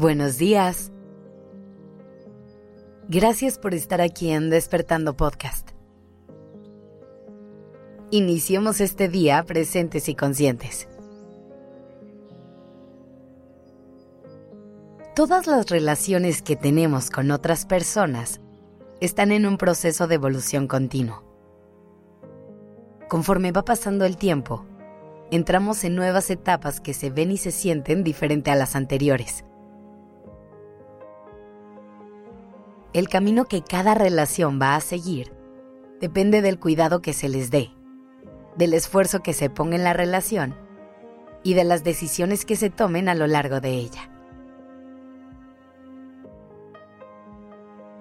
Buenos días. Gracias por estar aquí en Despertando Podcast. Iniciemos este día presentes y conscientes. Todas las relaciones que tenemos con otras personas están en un proceso de evolución continuo. Conforme va pasando el tiempo, entramos en nuevas etapas que se ven y se sienten diferente a las anteriores. El camino que cada relación va a seguir depende del cuidado que se les dé, del esfuerzo que se ponga en la relación y de las decisiones que se tomen a lo largo de ella.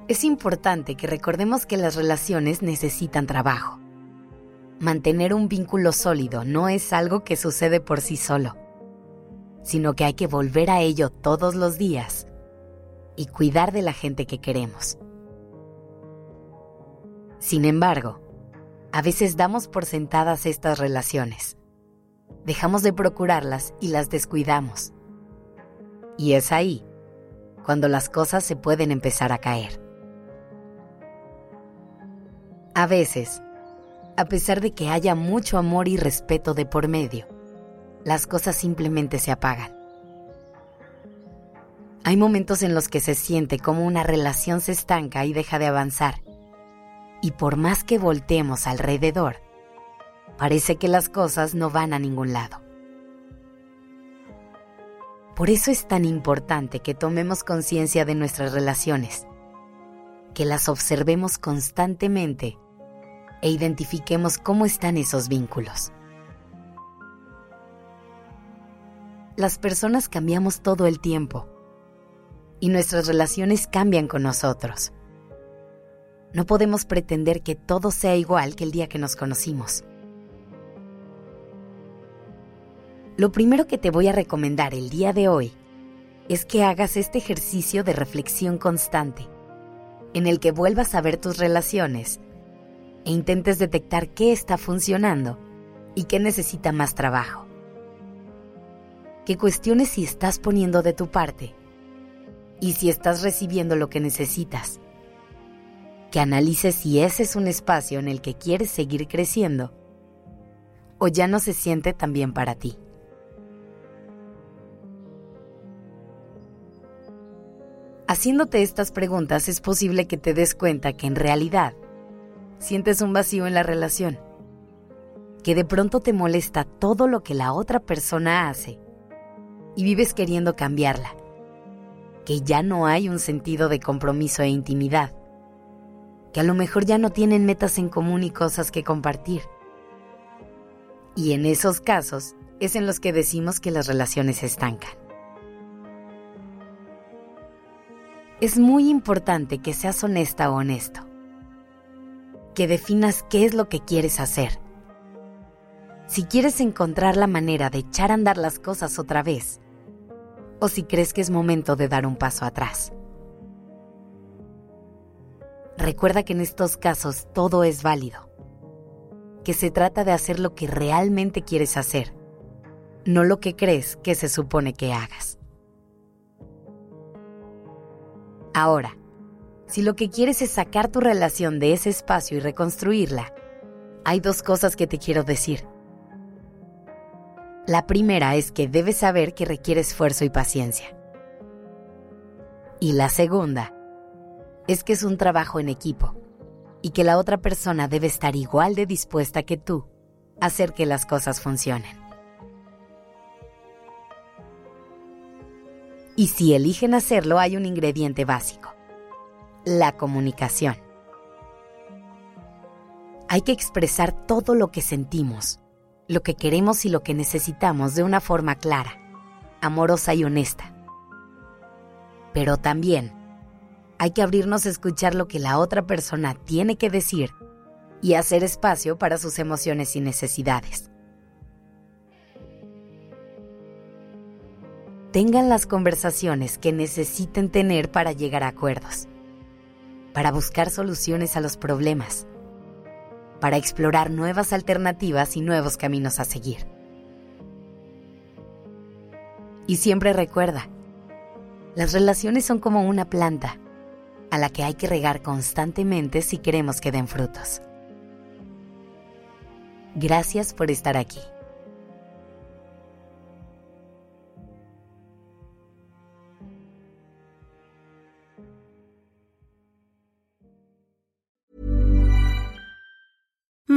Es importante que recordemos que las relaciones necesitan trabajo. Mantener un vínculo sólido no es algo que sucede por sí solo, sino que hay que volver a ello todos los días y cuidar de la gente que queremos. Sin embargo, a veces damos por sentadas estas relaciones. Dejamos de procurarlas y las descuidamos. Y es ahí cuando las cosas se pueden empezar a caer. A veces, a pesar de que haya mucho amor y respeto de por medio, las cosas simplemente se apagan. Hay momentos en los que se siente como una relación se estanca y deja de avanzar. Y por más que volteemos alrededor, parece que las cosas no van a ningún lado. Por eso es tan importante que tomemos conciencia de nuestras relaciones, que las observemos constantemente e identifiquemos cómo están esos vínculos. Las personas cambiamos todo el tiempo y nuestras relaciones cambian con nosotros. No podemos pretender que todo sea igual que el día que nos conocimos. Lo primero que te voy a recomendar el día de hoy es que hagas este ejercicio de reflexión constante, en el que vuelvas a ver tus relaciones e intentes detectar qué está funcionando y qué necesita más trabajo. Que cuestiones si estás poniendo de tu parte y si estás recibiendo lo que necesitas. Que analices si ese es un espacio en el que quieres seguir creciendo o ya no se siente tan bien para ti. Haciéndote estas preguntas es posible que te des cuenta que en realidad sientes un vacío en la relación, que de pronto te molesta todo lo que la otra persona hace y vives queriendo cambiarla que ya no hay un sentido de compromiso e intimidad, que a lo mejor ya no tienen metas en común y cosas que compartir. Y en esos casos es en los que decimos que las relaciones se estancan. Es muy importante que seas honesta o honesto, que definas qué es lo que quieres hacer. Si quieres encontrar la manera de echar a andar las cosas otra vez, o si crees que es momento de dar un paso atrás. Recuerda que en estos casos todo es válido, que se trata de hacer lo que realmente quieres hacer, no lo que crees que se supone que hagas. Ahora, si lo que quieres es sacar tu relación de ese espacio y reconstruirla, hay dos cosas que te quiero decir. La primera es que debes saber que requiere esfuerzo y paciencia. Y la segunda es que es un trabajo en equipo y que la otra persona debe estar igual de dispuesta que tú a hacer que las cosas funcionen. Y si eligen hacerlo hay un ingrediente básico, la comunicación. Hay que expresar todo lo que sentimos lo que queremos y lo que necesitamos de una forma clara, amorosa y honesta. Pero también hay que abrirnos a escuchar lo que la otra persona tiene que decir y hacer espacio para sus emociones y necesidades. Tengan las conversaciones que necesiten tener para llegar a acuerdos, para buscar soluciones a los problemas para explorar nuevas alternativas y nuevos caminos a seguir. Y siempre recuerda, Las relaciones son como una planta, a la que hay que regar constantemente si queremos que den frutos. Gracias por estar aquí.